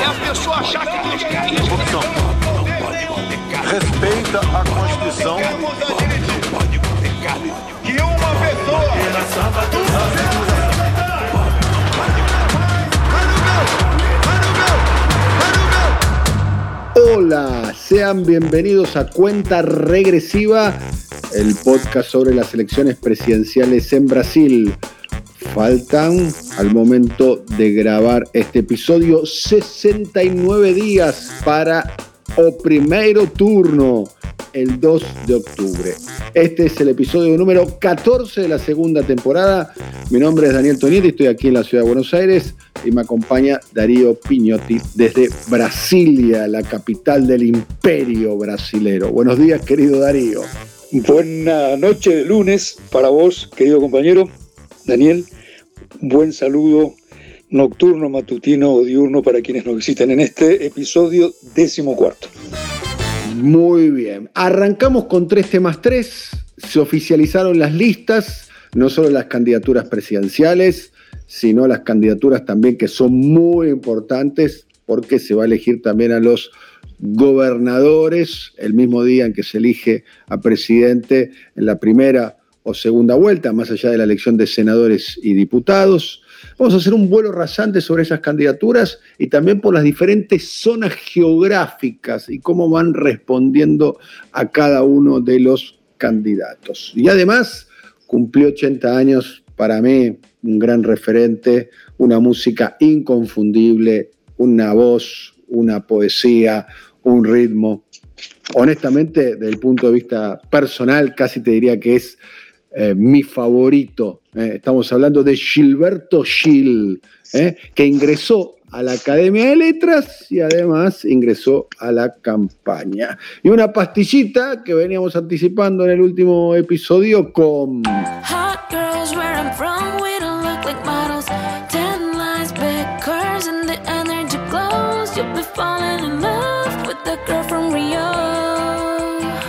É a pessoa achar que quer isso. Corrupção. Respeita a Constituição. que uma pessoa Hola, sean bienvenidos a Cuenta Regresiva, el podcast sobre las elecciones presidenciales en Brasil. Faltan al momento de grabar este episodio 69 días para o primeiro turno, el 2 de octubre. Este es el episodio número 14 de la segunda temporada. Mi nombre es Daniel Tonietti, estoy aquí en la ciudad de Buenos Aires y me acompaña Darío Piñotti desde Brasilia, la capital del imperio brasilero. Buenos días, querido Darío. Buena noche de lunes para vos, querido compañero Daniel. Buen saludo nocturno, matutino o diurno para quienes nos visiten en este episodio décimo cuarto. Muy bien. Arrancamos con tres temas tres. Se oficializaron las listas, no solo las candidaturas presidenciales, sino las candidaturas también que son muy importantes porque se va a elegir también a los gobernadores el mismo día en que se elige a presidente en la primera o segunda vuelta, más allá de la elección de senadores y diputados. Vamos a hacer un vuelo rasante sobre esas candidaturas y también por las diferentes zonas geográficas y cómo van respondiendo a cada uno de los candidatos. Y además cumplió 80 años, para mí, un gran referente, una música inconfundible, una voz, una poesía, un ritmo. Honestamente, desde el punto de vista personal, casi te diría que es eh, mi favorito. eh. Estamos hablando de Gilberto Gil, eh, que ingresó a la Academia de Letras y además ingresó a la campaña. Y una pastillita que veníamos anticipando en el último episodio con...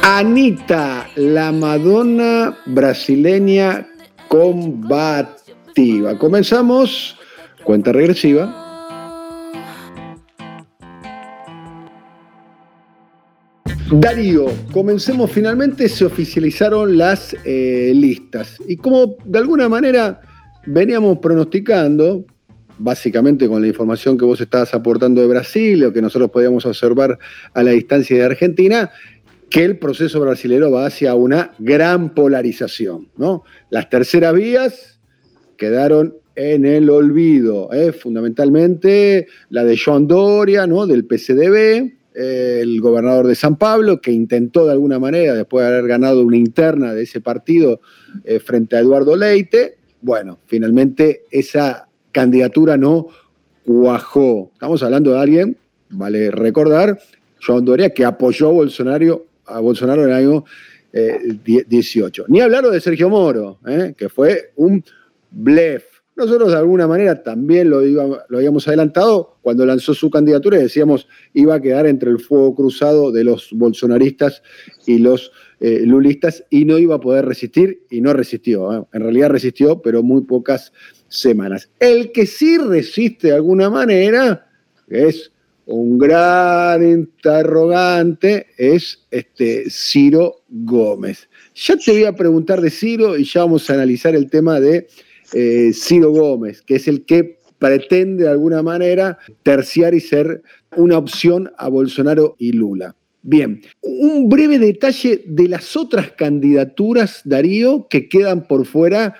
Anita, la Madonna brasileña combativa. Comenzamos, cuenta regresiva. Darío, comencemos finalmente, se oficializaron las eh, listas. Y como de alguna manera veníamos pronosticando, básicamente con la información que vos estabas aportando de Brasil o que nosotros podíamos observar a la distancia de Argentina, que el proceso brasilero va hacia una gran polarización. ¿no? Las terceras vías quedaron en el olvido, ¿eh? fundamentalmente la de Joan Doria, ¿no? del PCDB, el gobernador de San Pablo, que intentó de alguna manera, después de haber ganado una interna de ese partido eh, frente a Eduardo Leite, bueno, finalmente esa candidatura no cuajó. Estamos hablando de alguien, vale recordar, Joan Doria, que apoyó a Bolsonaro, a Bolsonaro en el año eh, 18. Ni hablar de Sergio Moro, eh, que fue un blef. Nosotros de alguna manera también lo, iba, lo, habíamos adelantado cuando lanzó su candidatura y decíamos iba a quedar entre el fuego cruzado de los bolsonaristas y los eh, lulistas y no iba a poder resistir y no resistió. ¿eh? En realidad resistió, pero muy pocas semanas. El que sí resiste de alguna manera es un gran interrogante, es este Ciro Gómez. Ya te voy a preguntar de Ciro y ya vamos a analizar el tema de eh, Ciro Gómez, que es el que pretende de alguna manera terciar y ser una opción a Bolsonaro y Lula. Bien, un breve detalle de las otras candidaturas, Darío, que quedan por fuera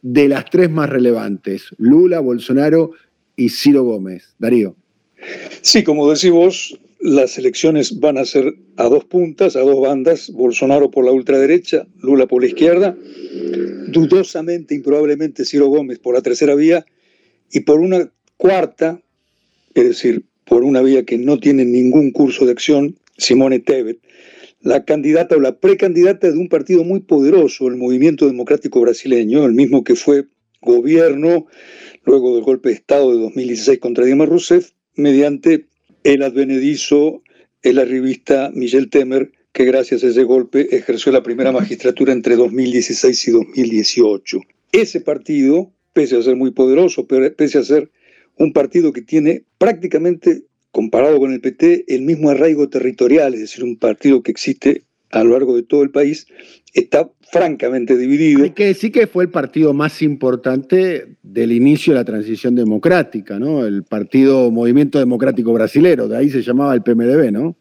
de las tres más relevantes, Lula, Bolsonaro y Ciro Gómez. Darío. Sí, como decís vos, las elecciones van a ser a dos puntas, a dos bandas, Bolsonaro por la ultraderecha, Lula por la izquierda, dudosamente, improbablemente Ciro Gómez por la tercera vía y por una cuarta, es decir, por una vía que no tiene ningún curso de acción, Simone Tebet, la candidata o la precandidata de un partido muy poderoso, el Movimiento Democrático Brasileño, el mismo que fue gobierno luego del golpe de Estado de 2016 contra Dilma Rousseff, mediante el advenedizo, el arribista Michel Temer, que gracias a ese golpe ejerció la primera magistratura entre 2016 y 2018. Ese partido, pese a ser muy poderoso, pese a ser un partido que tiene prácticamente, comparado con el PT, el mismo arraigo territorial, es decir, un partido que existe a lo largo de todo el país, está francamente dividido. Hay que decir que fue el partido más importante del inicio de la transición democrática, ¿no? El partido Movimiento Democrático Brasilero, de ahí se llamaba el PMDB, ¿no?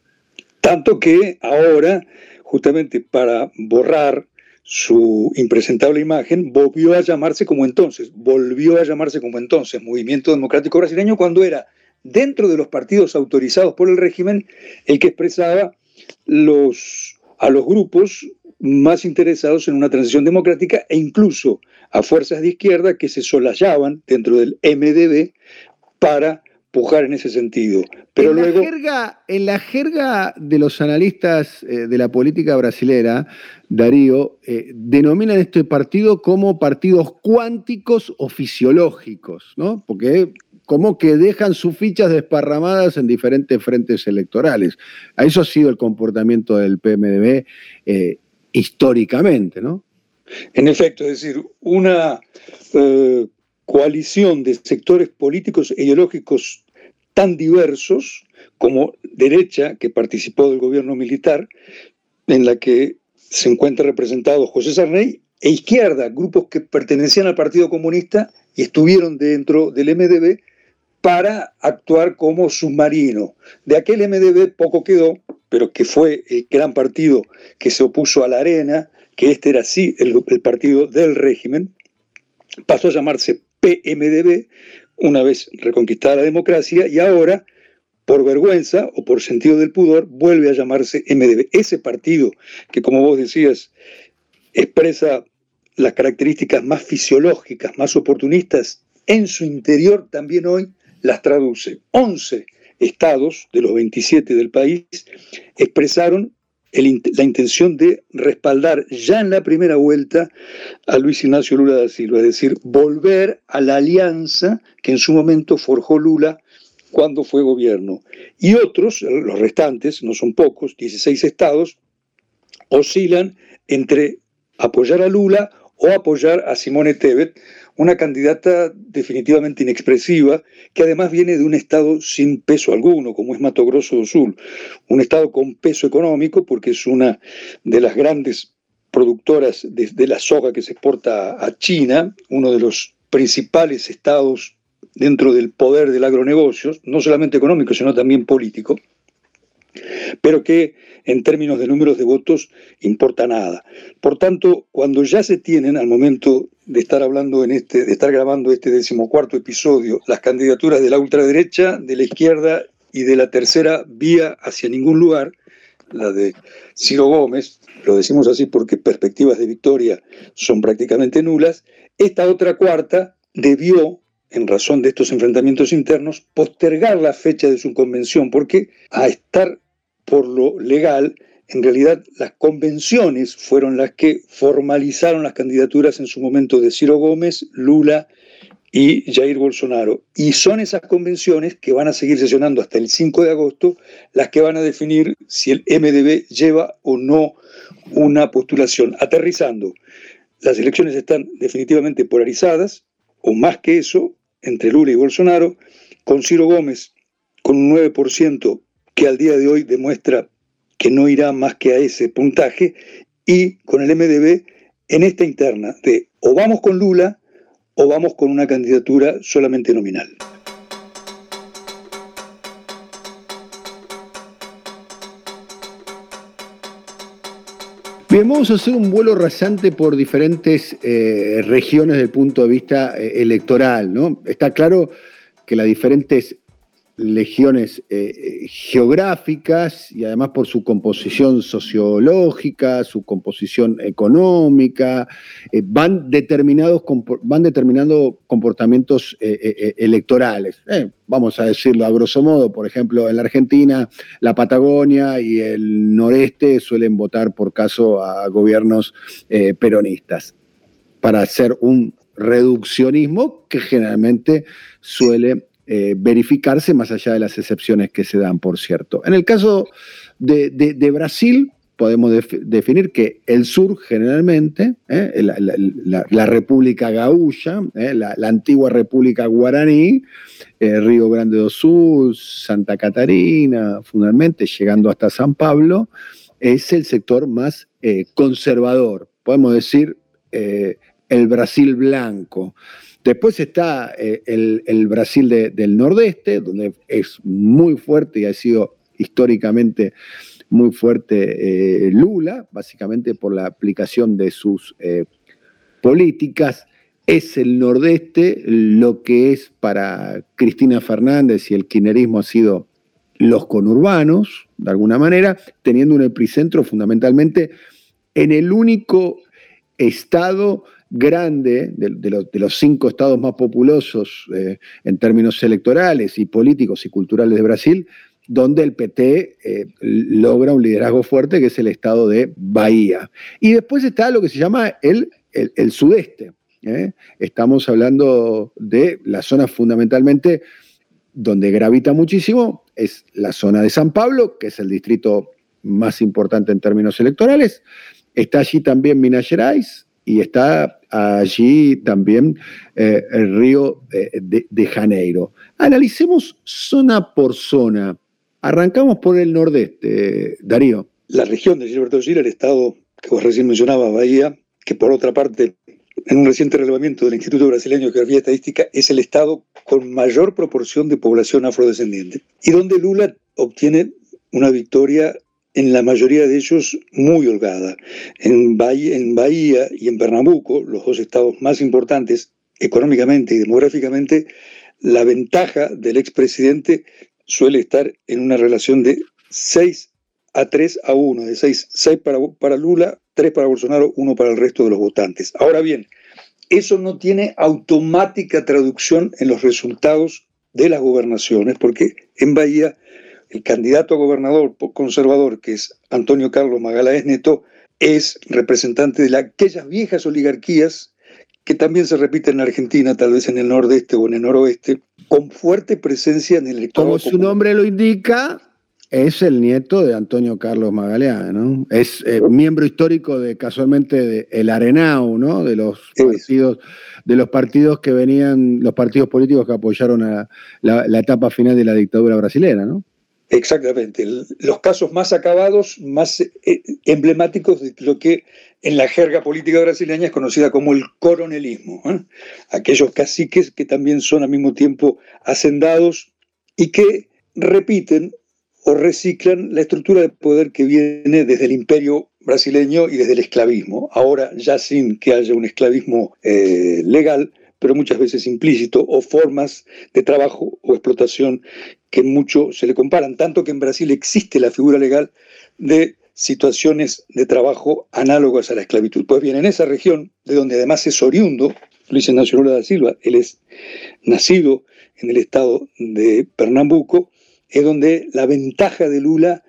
Tanto que ahora, justamente para borrar su impresentable imagen, volvió a llamarse como entonces, volvió a llamarse como entonces, Movimiento Democrático Brasileño, cuando era dentro de los partidos autorizados por el régimen el que expresaba los, a los grupos más interesados en una transición democrática e incluso a fuerzas de izquierda que se solayaban dentro del MDB para pujar en ese sentido. Pero en, luego... la jerga, en la jerga de los analistas eh, de la política brasilera, Darío, eh, denominan este partido como partidos cuánticos o fisiológicos, ¿no? Porque como que dejan sus fichas desparramadas en diferentes frentes electorales. A eso ha sido el comportamiento del PMDB eh, históricamente, ¿no? En efecto, es decir, una eh, coalición de sectores políticos e ideológicos tan diversos como derecha, que participó del gobierno militar, en la que se encuentra representado José Sarney, e izquierda, grupos que pertenecían al Partido Comunista y estuvieron dentro del MDB para actuar como submarino. De aquel MDB poco quedó, pero que fue el gran partido que se opuso a la arena, que este era sí el, partido del régimen, pasó a llamarse PMDB una vez reconquistada la democracia y ahora, por vergüenza o por sentido del pudor, vuelve a llamarse MDB. Ese partido que, como vos decías, expresa las características más fisiológicas, más oportunistas, en su interior también hoy las traduce. 11 estados de los 27 del país expresaron la intención de respaldar ya en la primera vuelta a Luis Ignacio Lula da Silva, es decir, volver a la alianza que en su momento forjó Lula cuando fue gobierno. Y otros, los restantes, no son pocos, 16 estados, oscilan entre apoyar a Lula o apoyar a Simone Tebet, una candidata definitivamente inexpresiva, que además viene de un Estado sin peso alguno, como es Mato Grosso do Sul, un Estado con peso económico, porque es una de las grandes productoras de, la soja que se exporta a China, uno de los principales estados dentro del poder del agronegocio, no solamente económico, sino también político pero que en términos de números de votos importa nada. Por tanto, cuando ya se tienen, al momento de estar hablando en este, de estar grabando este decimocuarto episodio, las candidaturas de la ultraderecha, de la izquierda y de la tercera vía hacia ningún lugar, la de Ciro Gómez, lo decimos así porque perspectivas de victoria son prácticamente nulas, esta otra cuarta debió en razón de estos enfrentamientos internos, postergar la fecha de su convención, porque a estar por lo legal, en realidad las convenciones fueron las que formalizaron las candidaturas en su momento de Ciro Gómez, Lula y Jair Bolsonaro. Y son esas convenciones que van a seguir sesionando hasta el 5 de agosto las que van a definir si el MDB lleva o no una postulación. Aterrizando, las elecciones están definitivamente polarizadas, o más que eso, entre Lula y Bolsonaro, con Ciro Gómez con un 9% que al día de hoy demuestra que no irá más que a ese puntaje, y con el MDB en esta interna de o vamos con Lula o vamos con una candidatura solamente nominal. Bien, vamos a hacer un vuelo rasante por diferentes eh, regiones desde el punto de vista eh, electoral, ¿no? Está claro que las diferentes legiones eh, geográficas y además por su composición sociológica, su composición económica, eh, van, determinados, van determinando comportamientos eh, electorales. vamos a decirlo a grosso modo, por ejemplo, en la Argentina, la Patagonia y el noreste suelen votar por caso a gobiernos peronistas para hacer un reduccionismo que generalmente suele eh, verificarse más allá de las excepciones que se dan, por cierto. En el caso de, Brasil, podemos definir que el sur generalmente, eh, la, República Gaúcha, eh, la, antigua República Guaraní, Río Grande do Sul, Santa Catarina, fundamentalmente llegando hasta San Pablo, es el sector más conservador, podemos decir el Brasil blanco. Después está eh, el, Brasil del Nordeste, donde es muy fuerte y ha sido históricamente muy fuerte eh, Lula, básicamente por la aplicación de sus eh, políticas. Es el Nordeste lo que es para Cristina Fernández y el kirchnerismo ha sido los conurbanos, de alguna manera, teniendo un epicentro fundamentalmente en el único estado grande de, los, cinco estados más populosos eh, en términos electorales y políticos y culturales de Brasil, donde el PT eh, logra un liderazgo fuerte, que es el estado de Bahía. Y después está lo que se llama el, el, sudeste. ¿eh? Estamos hablando de la zona fundamentalmente donde gravita muchísimo, es la zona de San Pablo, que es el distrito más importante en términos electorales. Está allí también Minas Gerais, y está allí también eh, el río eh, de, Janeiro. Analicemos zona por zona. Arrancamos por el nordeste, Darío. La región de Gilberto Gil, el estado que vos recién mencionabas, Bahía, que por otra parte, en un reciente relevamiento del Instituto Brasileño de Geografía Estadística, es el estado con mayor proporción de población afrodescendiente y donde Lula obtiene una victoria en la mayoría de ellos muy holgada. En Bahía, y en Pernambuco, los dos estados más importantes económicamente y demográficamente, la ventaja del expresidente suele estar en una relación de 6 a 3 a 1, de 6, para, para Lula, 3 para Bolsonaro, 1 para el resto de los votantes. Ahora bien, eso no tiene automática traducción en los resultados de las gobernaciones, porque en Bahía el candidato a gobernador conservador, que es Antonio Carlos Magalaes Neto, es representante de aquellas viejas oligarquías que también se repiten en Argentina, tal vez en el nordeste o en el noroeste, con fuerte presencia en el electorado. Como su nombre lo indica, es el nieto de Antonio Carlos Magaleana, ¿no? Es eh, miembro histórico de casualmente de el Arenau, ¿no? De los partidos, de los partidos que venían, los partidos políticos que apoyaron a la, la etapa final de la dictadura brasileña, ¿no? Exactamente. Los casos más acabados, más eh, emblemáticos de lo que en la jerga política brasileña es conocida como el coronelismo. ¿eh? Aquellos caciques que también son al mismo tiempo hacendados y que repiten o reciclan la estructura de poder que viene desde el imperio brasileño y desde el esclavismo. Ahora ya sin que haya un esclavismo eh, legal, pero muchas veces implícito, o formas de trabajo o explotación que mucho se le comparan, tanto que en Brasil existe la figura legal de situaciones de trabajo análogas a la esclavitud. Pues bien, en esa región, de donde además es oriundo, Luis Ignacio Lula da Silva, él es nacido en el estado de Pernambuco, es donde la ventaja de Lula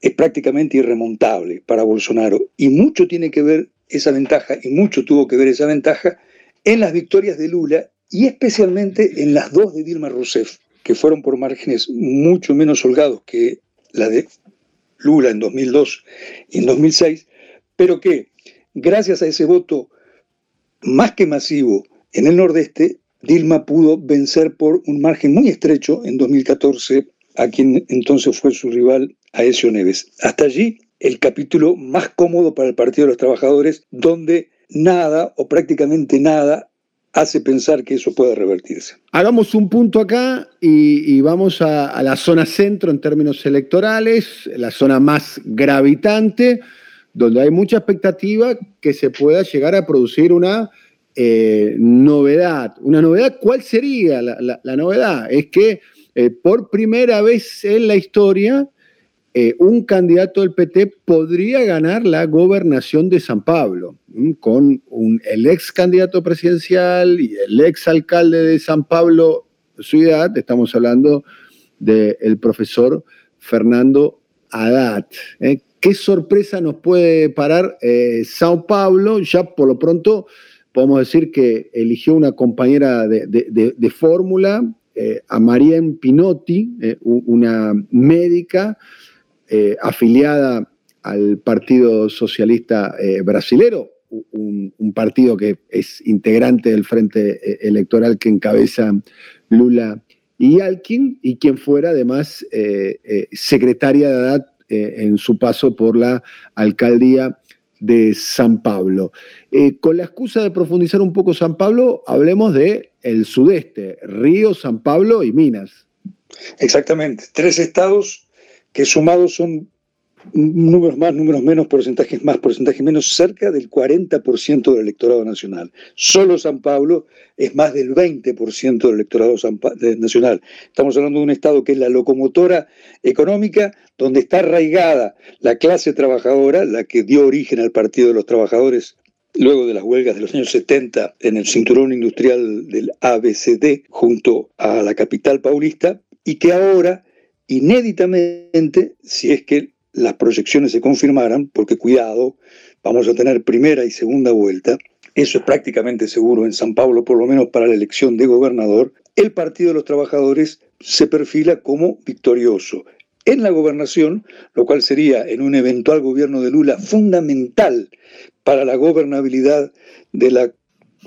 es prácticamente irremontable para Bolsonaro. Y mucho tiene que ver esa ventaja, y mucho tuvo que ver esa ventaja, en las victorias de Lula y especialmente en las dos de Dilma Rousseff, que fueron por márgenes mucho menos holgados que la de Lula en 2002 y en 2006, pero que gracias a ese voto más que masivo en el Nordeste, Dilma pudo vencer por un margen muy estrecho en 2014 a quien entonces fue su rival, Aesio Neves. Hasta allí, el capítulo más cómodo para el Partido de los Trabajadores, donde nada o prácticamente nada hace pensar que eso puede revertirse. Hagamos un punto acá y, vamos a, la zona centro en términos electorales, la zona más gravitante, donde hay mucha expectativa que se pueda llegar a producir una eh, novedad. Una novedad, ¿cuál sería la, novedad? Es que eh, por primera vez en la historia, eh, un candidato del PT podría ganar la gobernación de San Pablo, con el ex candidato presidencial y el ex alcalde de San Pablo, ciudad, estamos hablando del profesor Fernando Haddad. ¿eh? ¿Qué sorpresa nos puede parar eh, Sao Paulo? Ya por lo pronto podemos decir que eligió una compañera de, fórmula, eh, a Marien Pinotti, una médica afiliada al Partido Socialista Brasilero, un, partido que es integrante del frente electoral que encabeza Lula y Alkin, y quien fuera además eh, eh, secretaria de edad eh, en su paso por la alcaldía de San Pablo. con la excusa de profundizar un poco San Pablo, hablemos de el sudeste, Río, San Pablo y Minas. Exactamente, tres estados que sumados son números más, números menos, porcentajes más, porcentajes menos, cerca del 40% del electorado nacional. Solo San Pablo es más del 20% del electorado nacional. Estamos hablando de un Estado que es la locomotora económica, donde está arraigada la clase trabajadora, la que dio origen al Partido de los Trabajadores luego de las huelgas de los años 70 en el cinturón industrial del ABCD junto a la capital paulista, y que ahora, inéditamente, si es que las proyecciones se confirmaran, porque cuidado, vamos a tener primera y segunda vuelta, eso es prácticamente seguro en San Pablo, por lo menos para la elección de gobernador, el Partido de los Trabajadores se perfila como victorioso en la gobernación, lo cual sería en un eventual gobierno de Lula fundamental para la gobernabilidad de la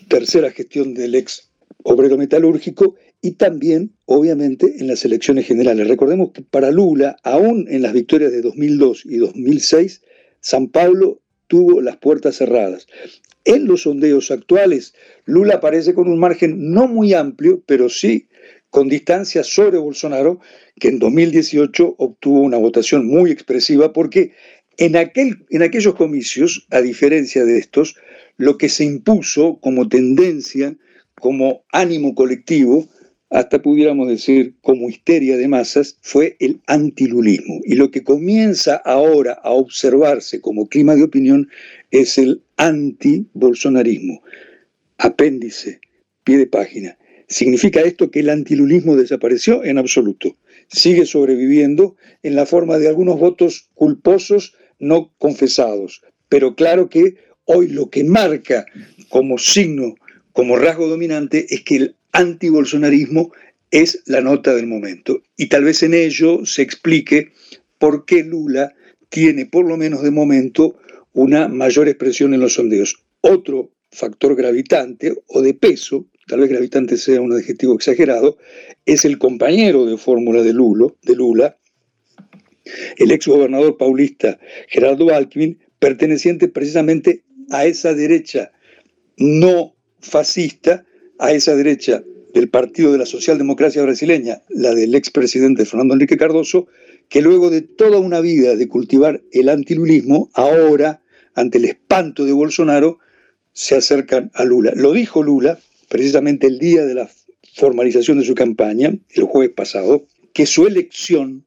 tercera gestión del ex obrero metalúrgico y también, obviamente, en las elecciones generales. Recordemos que para Lula, aún en las victorias de 2002 y 2006, San Pablo tuvo las puertas cerradas. En los sondeos actuales, Lula aparece con un margen no muy amplio, pero sí con distancia sobre Bolsonaro, que en 2018 obtuvo una votación muy expresiva, porque en, aquel, en aquellos comicios, a diferencia de estos, lo que se impuso como tendencia, como ánimo colectivo, hasta pudiéramos decir como histeria de masas, fue el antilulismo. Y lo que comienza ahora a observarse como clima de opinión es el anti-bolsonarismo. Apéndice, pie de página. ¿Significa esto que el antilulismo desapareció? En absoluto. Sigue sobreviviendo en la forma de algunos votos culposos no confesados. Pero claro que hoy lo que marca como signo, como rasgo dominante, es que el antibolsonarismo es la nota del momento. Y tal vez en ello se explique por qué Lula tiene, por lo menos de momento, una mayor expresión en los sondeos. Otro factor gravitante o de peso, tal vez gravitante sea un adjetivo exagerado, es el compañero de fórmula de, de Lula, el ex gobernador paulista Gerardo Alckmin, perteneciente precisamente a esa derecha no fascista a esa derecha del Partido de la Socialdemocracia Brasileña, la del expresidente Fernando Enrique Cardoso, que luego de toda una vida de cultivar el antilulismo, ahora, ante el espanto de Bolsonaro, se acercan a Lula. Lo dijo Lula, precisamente el día de la formalización de su campaña, el jueves pasado, que su elección,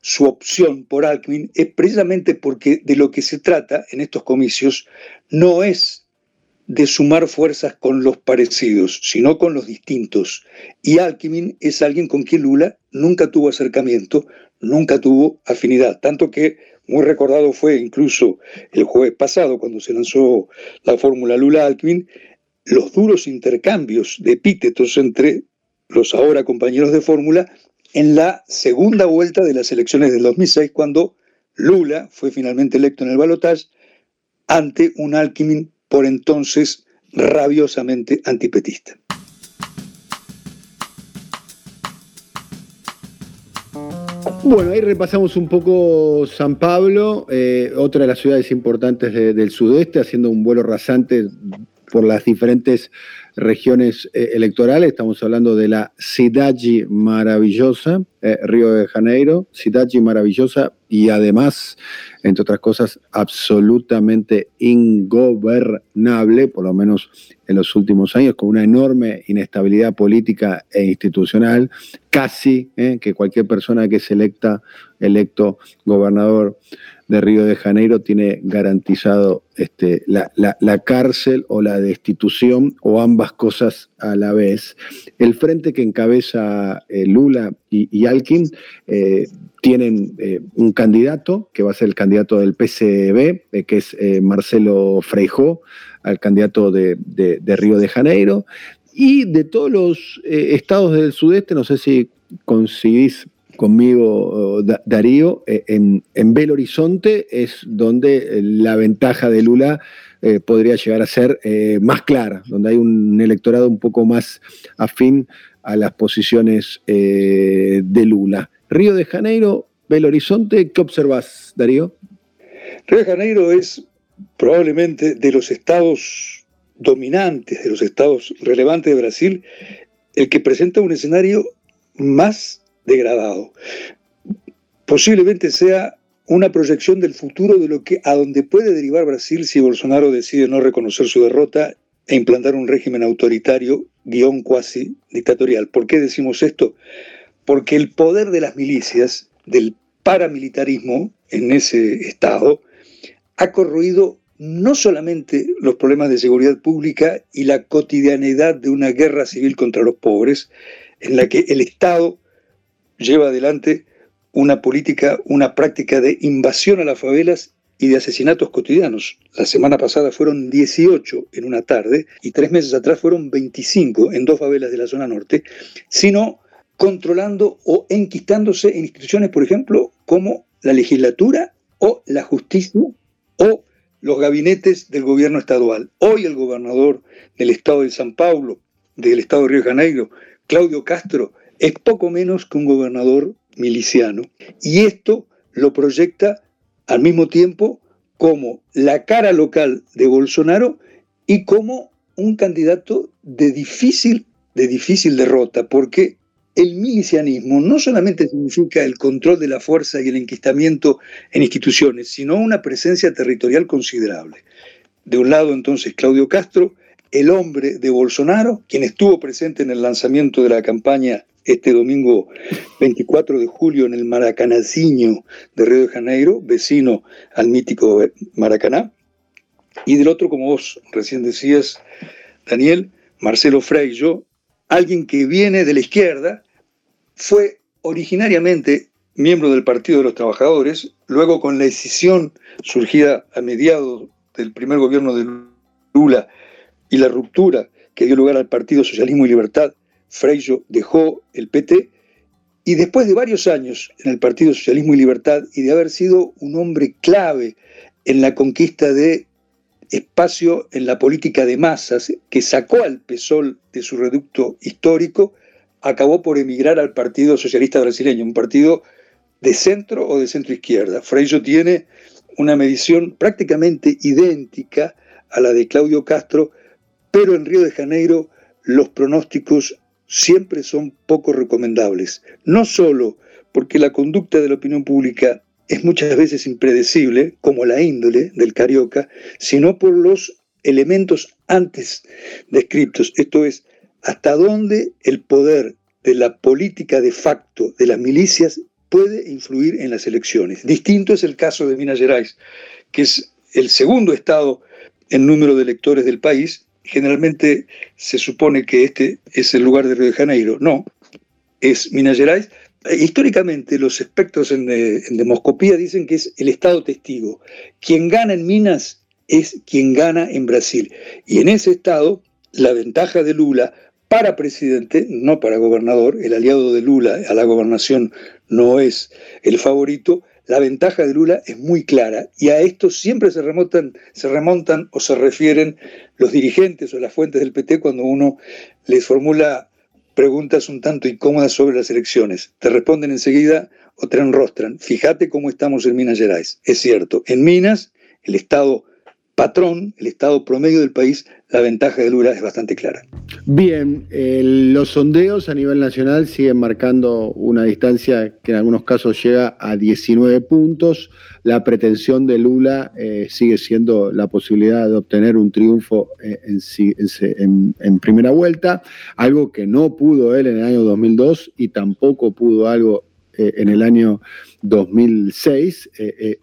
su opción por Alckmin, es precisamente porque de lo que se trata en estos comicios no es de sumar fuerzas con los parecidos, sino con los distintos. Y Alckmin es alguien con quien Lula nunca tuvo acercamiento, nunca tuvo afinidad, tanto que muy recordado fue incluso el jueves pasado cuando se lanzó la fórmula Lula-Alckmin, los duros intercambios de epítetos entre los ahora compañeros de fórmula en la segunda vuelta de las elecciones del 2006, cuando Lula fue finalmente electo en el balotaje ante un Alckmin por entonces rabiosamente antipetista. Bueno, ahí repasamos un poco San Pablo, eh, otra de las ciudades importantes del sudeste, haciendo un vuelo rasante por las diferentes regiones eh, electorales. Estamos hablando de la Cidade maravillosa, eh, Río de Janeiro, Cidade maravillosa y además, entre otras cosas, absolutamente ingobernable, por lo menos en los últimos años, con una enorme inestabilidad política e institucional, casi eh, que cualquier persona que es electa, electo gobernador de Río de Janeiro tiene garantizado este, la, cárcel o la destitución o ambas cosas a la vez. El frente que encabeza eh, Lula y, Alkin eh, tienen eh, un candidato que va a ser el candidato del PCB, que es Marcelo Freijó, al candidato de, de, Río de Janeiro. Y de todos los estados del sudeste, no sé si coincidís conmigo, Darío, eh, en, Belo Horizonte es donde eh, la ventaja de Lula eh, podría llegar a ser más clara, donde hay un electorado un poco más afín a las posiciones de Lula. Río de Janeiro, Belo Horizonte, ¿qué observas, Darío? Río de Janeiro es probablemente de los estados dominantes, de los estados relevantes de Brasil, el que presenta un escenario más degradado. Posiblemente sea una proyección del futuro de lo que a donde puede derivar Brasil si Bolsonaro decide no reconocer su derrota e implantar un régimen autoritario guion cuasi dictatorial. ¿Por qué decimos esto? Porque el poder de las milicias, del paramilitarismo en ese estado, ha corroído no solamente los problemas de seguridad pública y la cotidianidad de una guerra civil contra los pobres, en la que el Estado lleva adelante una política, una práctica de invasión a las favelas y de asesinatos cotidianos. La semana pasada fueron 18 en una tarde y tres meses atrás fueron 25 en dos favelas de la zona norte, sino controlando o enquistándose en instituciones, por ejemplo, como la legislatura o la justicia o los gabinetes del gobierno estadual. Hoy el gobernador del estado de San Paulo, del estado de Río de Janeiro, Claudio Castro, es poco menos que un gobernador miliciano. Y esto lo proyecta al mismo tiempo como la cara local de Bolsonaro y como un candidato de difícil, de difícil derrota, porque el milicianismo no solamente significa el control de la fuerza y el enquistamiento en instituciones, sino una presencia territorial considerable. De un lado entonces Claudio Castro, el hombre de Bolsonaro, quien estuvo presente en el lanzamiento de la campaña este domingo 24 de julio en el Maracanaciño de Río de Janeiro, vecino al mítico Maracaná. Y del otro, como vos recién decías, Daniel, Marcelo Freillo, alguien que viene de la izquierda, fue originariamente miembro del Partido de los Trabajadores, luego con la decisión surgida a mediados del primer gobierno de Lula y la ruptura que dio lugar al Partido Socialismo y Libertad, Freillo dejó el PT y después de varios años en el Partido Socialismo y Libertad y de haber sido un hombre clave en la conquista de espacio en la política de masas que sacó al PSOL de su reducto histórico, acabó por emigrar al Partido Socialista Brasileño, un partido de centro o de centro izquierda. Freillo tiene una medición prácticamente idéntica a la de Claudio Castro, pero en Río de Janeiro los pronósticos siempre son poco recomendables, no solo porque la conducta de la opinión pública es muchas veces impredecible, como la índole del carioca, sino por los elementos antes descritos, esto es, hasta dónde el poder de la política de facto de las milicias puede influir en las elecciones. Distinto es el caso de Minas Gerais, que es el segundo estado en número de electores del país generalmente se supone que este es el lugar de Río de Janeiro. No, es Minas Gerais. Eh, históricamente los expertos en, eh, en, demoscopía dicen que es el Estado testigo. Quien gana en Minas es quien gana en Brasil. Y en ese Estado, la ventaja de Lula para presidente, no para gobernador, el aliado de Lula a la gobernación no es el favorito, la ventaja de Lula es muy clara y a esto siempre se remontan, se remontan o se refieren los dirigentes o las fuentes del PT cuando uno les formula preguntas un tanto incómodas sobre las elecciones. Te responden enseguida o te enrostran. Fíjate cómo estamos en Minas Gerais. Es cierto, en Minas, el estado patrón, el estado promedio del país, la ventaja de Lula es bastante clara. Bien, eh, los sondeos a nivel nacional siguen marcando una distancia que en algunos casos llega a 19 puntos. La pretensión de Lula eh, sigue siendo la posibilidad de obtener un triunfo eh, en, primera vuelta, algo que no pudo él en el año 2002 y tampoco pudo algo en el año 2006,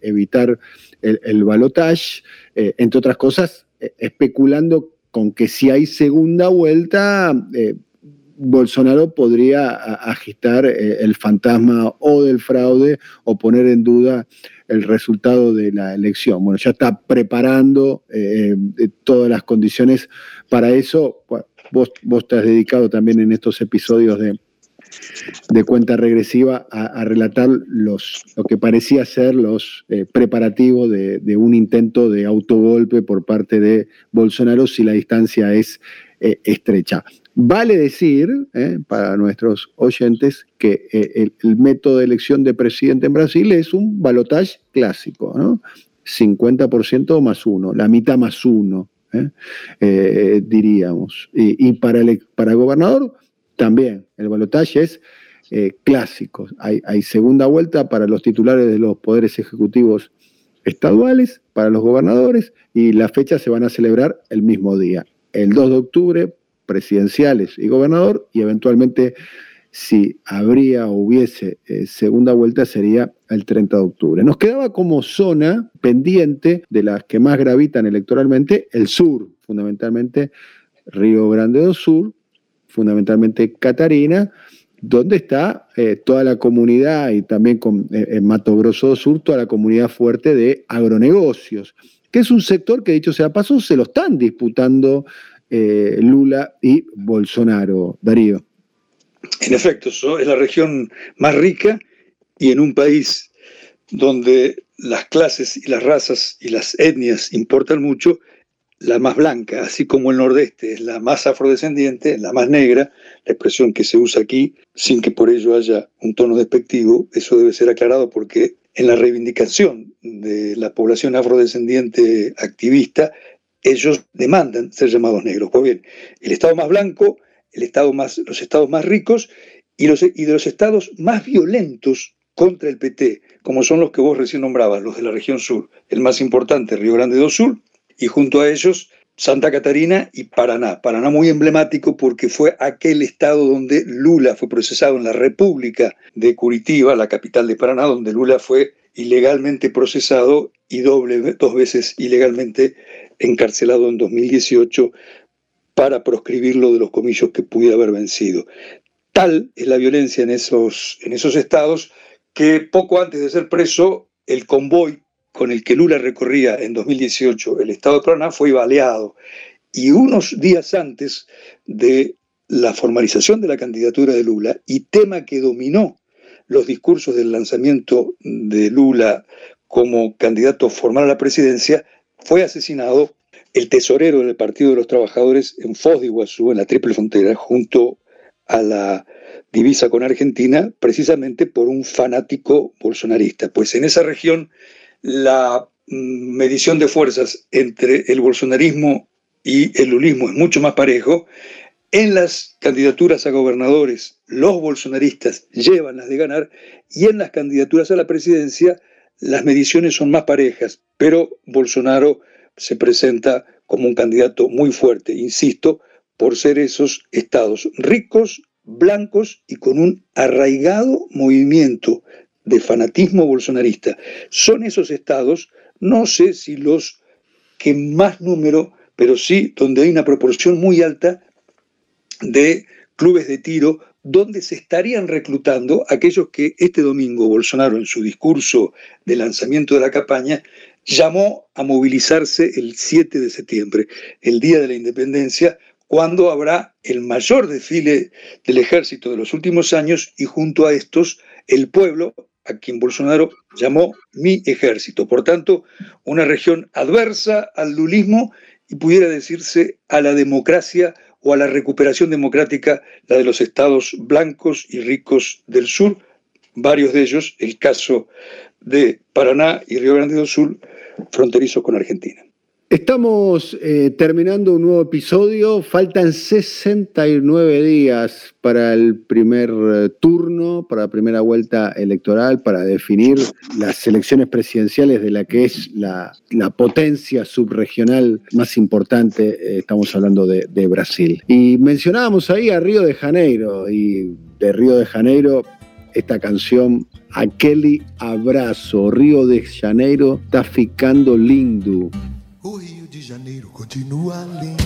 evitar el, el balotage, entre otras cosas, especulando con que si hay segunda vuelta, eh, Bolsonaro podría agitar eh, el fantasma o del fraude o poner en duda el resultado de la elección. Bueno, ya está preparando eh, todas las condiciones para eso. Vos, vos te has dedicado también en estos episodios de, de cuenta regresiva a, relatar los, lo que parecía ser los eh, preparativos de, un intento de autogolpe por parte de Bolsonaro si la distancia es eh, estrecha. Vale decir, eh, para nuestros oyentes, que el, método de elección de presidente en Brasil es un balotaje clásico, ¿no? 50% más uno, la mitad más uno, diríamos. Y, para, el, para gobernador, también, el balotaje es eh, clásico. Hay, segunda vuelta para los titulares de los poderes ejecutivos estaduales, para los gobernadores, y las fechas se van a celebrar el mismo día. El 2 de octubre, presidenciales y gobernador, y eventualmente, si habría o hubiese eh, segunda vuelta, sería el 30 de octubre. Nos quedaba como zona pendiente de las que más gravitan electoralmente el sur, fundamentalmente Río Grande do Sur, fundamentalmente Catarina, donde está eh, toda la comunidad y también con, eh, en Mato Grosso Sur, toda la comunidad fuerte de agronegocios, que es un sector que dicho sea paso, se lo están disputando eh, Lula y Bolsonaro. Darío. En efecto, es la región más rica y en un país donde las clases y las razas y las etnias importan mucho, la más blanca, así como el nordeste es la más afrodescendiente, la más negra, la expresión que se usa aquí, sin que por ello haya un tono despectivo, eso debe ser aclarado porque en la reivindicación de la población afrodescendiente activista, ellos demandan ser llamados negros. Pues bien, el estado más blanco, el estado más, los estados más ricos y, los, y de los estados más violentos contra el PT, como son los que vos recién nombrabas, los de la región sur, el más importante, Río Grande do Sul, y junto a ellos Santa Catarina y Paraná. Paraná muy emblemático porque fue aquel estado donde Lula fue procesado en la República de Curitiba, la capital de Paraná, donde Lula fue ilegalmente procesado y doble, dos veces ilegalmente encarcelado en 2018 para proscribirlo de los comillos que pudiera haber vencido. Tal es la violencia en esos, en esos estados que poco antes de ser preso, el convoy con el que Lula recorría en 2018 el estado de Paraná fue baleado. Y unos días antes de la formalización de la candidatura de Lula, y tema que dominó los discursos del lanzamiento de Lula como candidato formal a la presidencia, fue asesinado el tesorero del Partido de los Trabajadores en Foz de Iguazú, en la Triple Frontera, junto a la divisa con Argentina, precisamente por un fanático bolsonarista. Pues en esa región la mm, medición de fuerzas entre el bolsonarismo y el lulismo es mucho más parejo. En las candidaturas a gobernadores, los bolsonaristas llevan las de ganar y en las candidaturas a la presidencia, las mediciones son más parejas, pero Bolsonaro se presenta como un candidato muy fuerte, insisto, por ser esos estados ricos, blancos y con un arraigado movimiento de fanatismo bolsonarista. Son esos estados, no sé si los que más número, pero sí donde hay una proporción muy alta de clubes de tiro donde se estarían reclutando aquellos que este domingo Bolsonaro en su discurso de lanzamiento de la campaña llamó a movilizarse el 7 de septiembre, el Día de la Independencia, cuando habrá el mayor desfile del ejército de los últimos años y junto a estos el pueblo a quien Bolsonaro llamó mi ejército. Por tanto, una región adversa al lulismo y pudiera decirse a la democracia o a la recuperación democrática, la de los estados blancos y ricos del sur, varios de ellos, el caso de Paraná y Río Grande do Sul, fronterizos con Argentina. Estamos eh, terminando un nuevo episodio, faltan 69 días para el primer eh, turno, para la primera vuelta electoral, para definir las elecciones presidenciales de la que es la, potencia subregional más importante, eh, estamos hablando de, de Brasil. Y mencionábamos ahí a Río de Janeiro, y de Río de Janeiro esta canción Aquele Abraço, Río de Janeiro tá ficando lindo. O Rio de Janeiro continua lindo.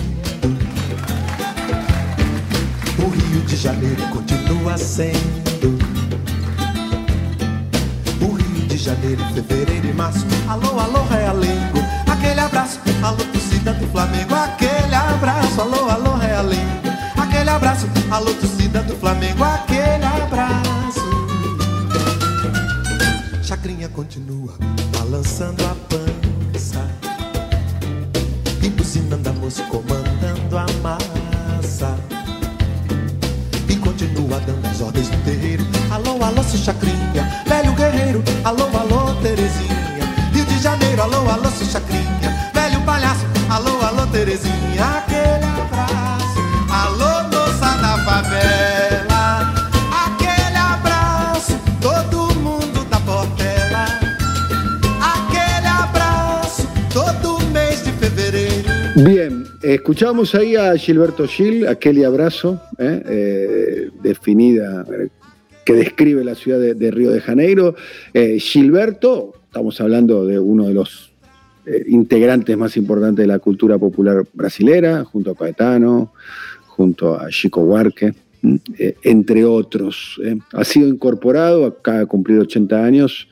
O Rio de Janeiro continua sendo. O Rio de Janeiro, fevereiro e março. Alô, alô, realengo. Aquele abraço, alô, torcida do Flamengo. Aquele abraço, alô, alô, realengo. Aquele abraço, alô, torcida do Flamengo. Aquele abraço. Chacrinha continua balançando a pança moça comandando a massa e continua dando as ordens do terreiro. Alô, alô, seu Chacrinha, velho guerreiro. Alô, alô, Terezinha, Rio de Janeiro. Alô, alô, seu Chacrinha, velho palhaço. Alô, alô, Terezinha, aquele abraço. Alô, moça da favela, aquele abraço. Todo mundo da portela, aquele abraço. Todo mês de fevereiro. Bien, escuchamos ahí a Gilberto Gil, aquel abrazo, ¿eh? Eh, definida, que describe la ciudad de, Río de Janeiro. Eh, Gilberto, estamos hablando de uno de los integrantes más importantes de la cultura popular brasilera, junto a Caetano, junto a Chico Huarque, entre otros. Ha sido incorporado, acaba de cumplir 80 años,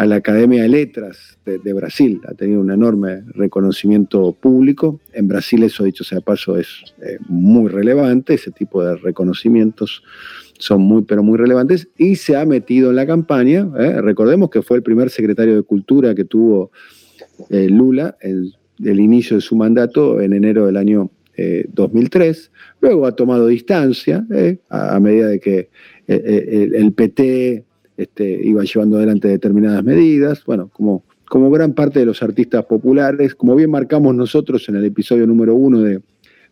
a la Academia de Letras de, Brasil. Ha tenido un enorme reconocimiento público. En Brasil eso, dicho sea paso, es eh, muy relevante. Ese tipo de reconocimientos son muy, pero muy relevantes. Y se ha metido en la campaña. ¿eh? Recordemos que fue el primer secretario de Cultura que tuvo eh, Lula en el inicio de su mandato en enero del año eh, 2003. Luego ha tomado distancia a, medida de que el, el PT este, iba llevando adelante determinadas medidas. Bueno, como, como gran parte de los artistas populares, como bien marcamos nosotros en el episodio número uno de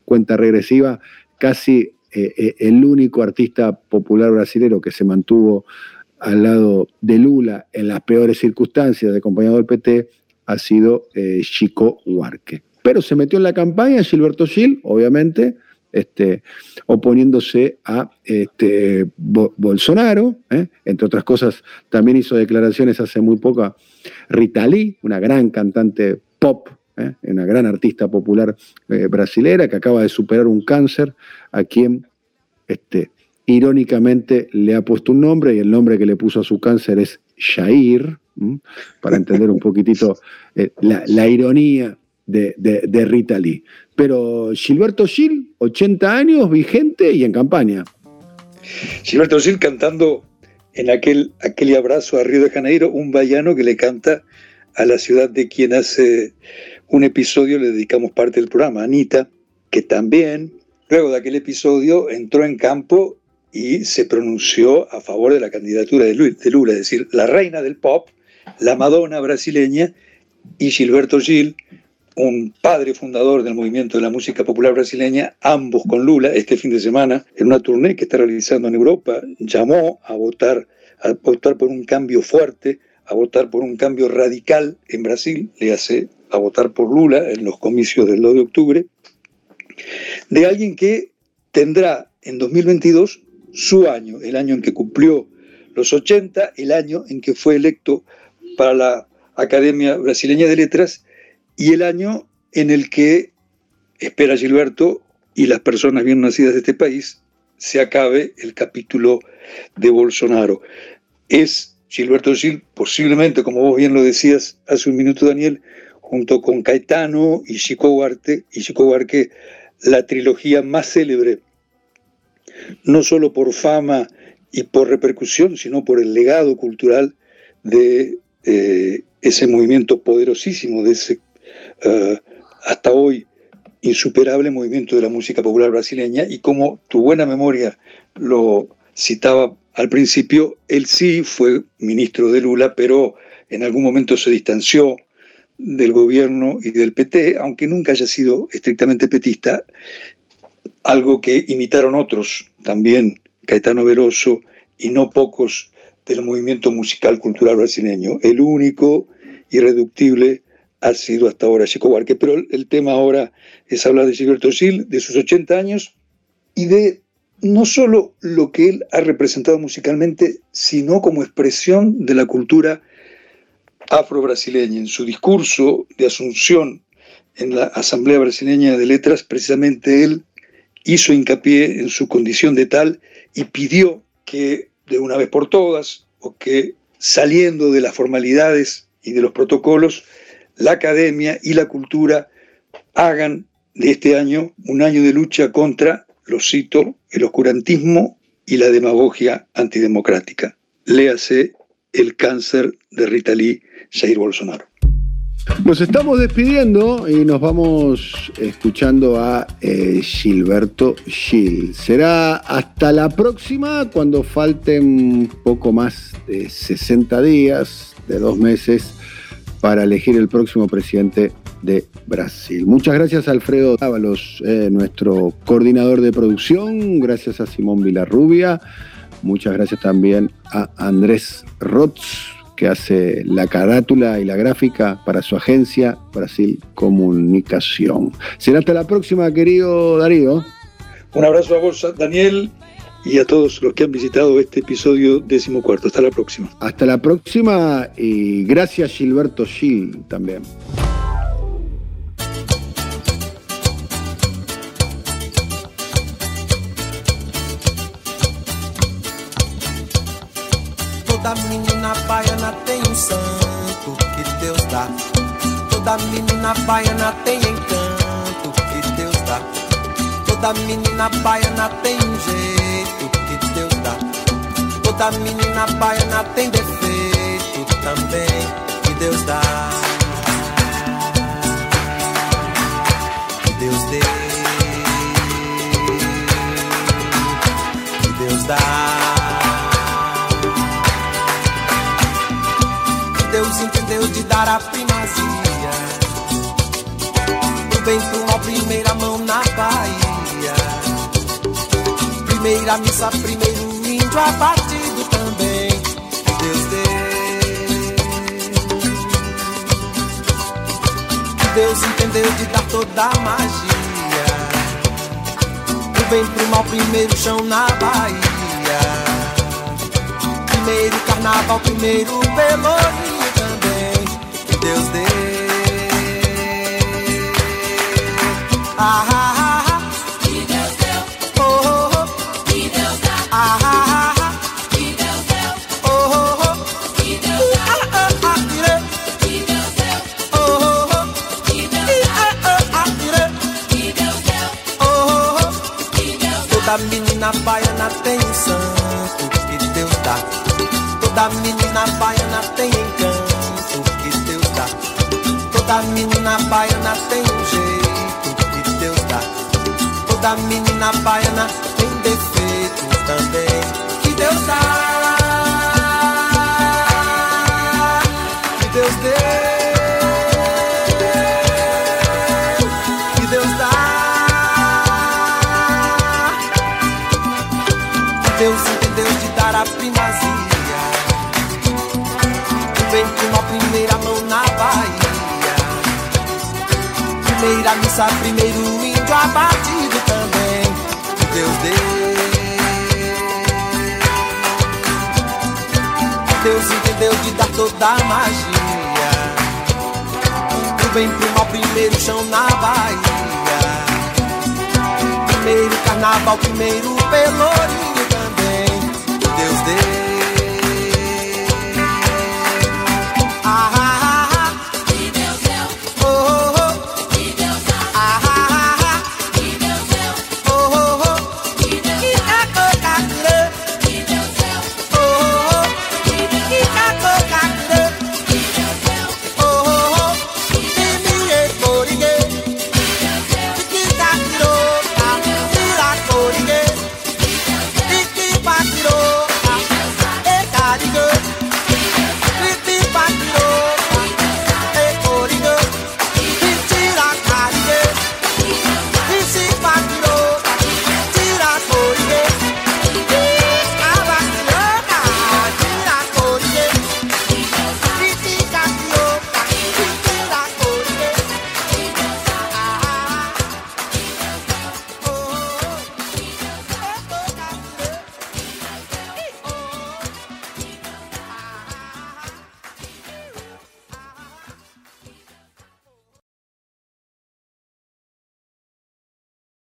Cuenta Regresiva, casi eh, eh, el único artista popular brasilero que se mantuvo al lado de Lula en las peores circunstancias, acompañado del PT, ha sido eh, Chico Huarque. Pero se metió en la campaña Gilberto Gil, obviamente, este, oponiéndose a este, Bo- Bolsonaro, ¿eh? entre otras cosas, también hizo declaraciones hace muy poco a Rita una gran cantante pop, ¿eh? una gran artista popular eh, brasilera que acaba de superar un cáncer, a quien este, irónicamente le ha puesto un nombre y el nombre que le puso a su cáncer es Jair, para entender un poquitito eh, la ironía de, de- de Rita Lee. Pero Gilberto Gil, 80 años, vigente y en campaña. Gilberto Gil cantando en aquel, aquel abrazo a Río de Janeiro, un vallano que le canta a la ciudad de quien hace un episodio le dedicamos parte del programa, Anita, que también, luego de aquel episodio, entró en campo y se pronunció a favor de la candidatura de Lu- de Lula, es decir, la reina del pop, la Madonna brasileña y Gilberto Gil, un padre fundador del movimiento de la música popular brasileña, ambos con Lula, este fin de semana, en una tournée que está realizando en Europa, llamó a votar, a votar por un cambio fuerte, a votar por un cambio radical en Brasil, le hace a votar por Lula en los comicios del 2 de octubre, de alguien que tendrá en 2022 su año, el año en que cumplió los 80, el año en que fue electo para la Academia Brasileña de Letras y el año en el que espera Gilberto y las personas bien nacidas de este país se acabe el capítulo de Bolsonaro. Es Gilberto Gil, posiblemente, como vos bien lo decías hace un minuto, Daniel, junto con Caetano y Chico Huarque, y Chico la trilogía más célebre, no solo por fama y por repercusión, sino por el legado cultural de eh, ese movimiento poderosísimo, de ese eh, hasta hoy insuperable movimiento de la música popular brasileña y como tu buena memoria lo citaba al principio, él sí fue ministro de Lula, pero en algún momento se distanció del gobierno y del PT, aunque nunca haya sido estrictamente petista, algo que imitaron otros también, Caetano Veloso y no pocos del movimiento musical cultural brasileño. El único irreductible ha sido hasta ahora Chico Buarque, pero el tema ahora es hablar de Gilberto Gil, de sus 80 años y de no solo lo que él ha representado musicalmente, sino como expresión de la cultura afro-brasileña. En su discurso de asunción en la Asamblea Brasileña de Letras, precisamente él hizo hincapié en su condición de tal y pidió que de una vez por todas, o que saliendo de las formalidades y de los protocolos, la academia y la cultura hagan de este año un año de lucha contra, lo cito, el oscurantismo y la demagogia antidemocrática. Léase el cáncer de Rita Lee Jair Bolsonaro. Nos estamos despidiendo y nos vamos escuchando a eh, Gilberto Gil. Será hasta la próxima cuando falten poco más de 60 días, de dos meses, para elegir el próximo presidente de Brasil. Muchas gracias Alfredo Dávalos, eh, nuestro coordinador de producción. Gracias a Simón Vilarrubia. Muchas gracias también a Andrés Rotz que hace la carátula y la gráfica para su agencia Brasil Comunicación. Será hasta la próxima, querido Darío. Un abrazo a vos, Daniel, y a todos los que han visitado este episodio decimocuarto. Hasta la próxima. Hasta la próxima y gracias Gilberto Gil también. Toda menina baiana tem um santo que Deus dá. Toda menina baiana tem encanto que Deus dá. Toda menina baiana tem um jeito. Toda menina baiana tem defeito também que Deus dá. Que Deus dê. Que Deus dá. Deus entendeu de dar a primazia Do bem pro mal, primeira mão na Bahia Primeira missa, primeiro índio abatido Deus entendeu de dar toda a magia. Do bem pro mal, primeiro chão na Bahia. Primeiro carnaval, primeiro pelourinho também. Que Deus dê. Ah, ah, menina baiana tem um santo que Deus dá. Toda menina baiana tem encanto que Deus dá. Toda menina baiana tem um jeito que Deus dá. Toda menina baiana tem defeito também que Deus dá. Que Deus dê. Primeira mão na Bahia. Primeira missa, primeiro índio abatido também. Que Deus deu Deus entendeu de dar toda a magia. O bem pro mal, primeiro chão na Bahia. Primeiro carnaval, primeiro pelourinho também. Deus dê.